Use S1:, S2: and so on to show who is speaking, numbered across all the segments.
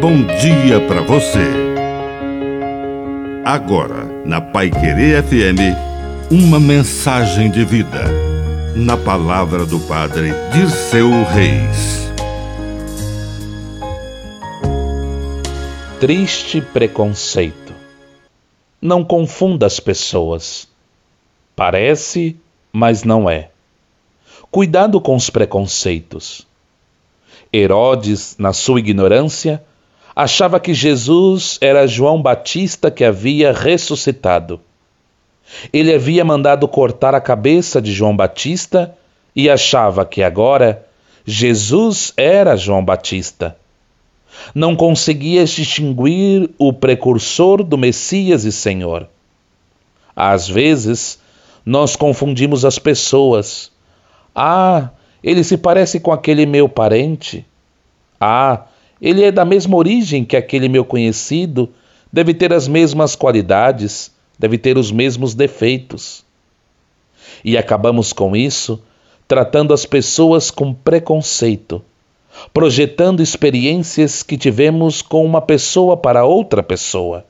S1: bom dia para você. Agora, na Pai Querer FM, uma mensagem de vida. Na palavra do Padre Dirceu Reis.
S2: Triste preconceito. Não confunda as pessoas. Parece, mas não é. Cuidado com os preconceitos. Herodes, na sua ignorância, achava que Jesus era João Batista que havia ressuscitado. Ele havia mandado cortar a cabeça de João Batista e achava que agora Jesus era João Batista. Não conseguia distinguir o precursor do Messias e Senhor. Às vezes, nós confundimos as pessoas. Ah, ele se parece com aquele meu parente. Ah, ele é da mesma origem que aquele meu conhecido, deve ter as mesmas qualidades, deve ter os mesmos defeitos. E acabamos com isso tratando as pessoas com preconceito, projetando experiências que tivemos com uma pessoa para outra pessoa.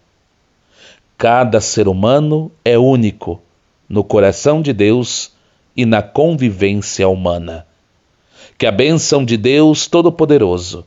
S2: Cada ser humano é único no coração de Deus e na convivência humana. Que a bênção de Deus Todo-Poderoso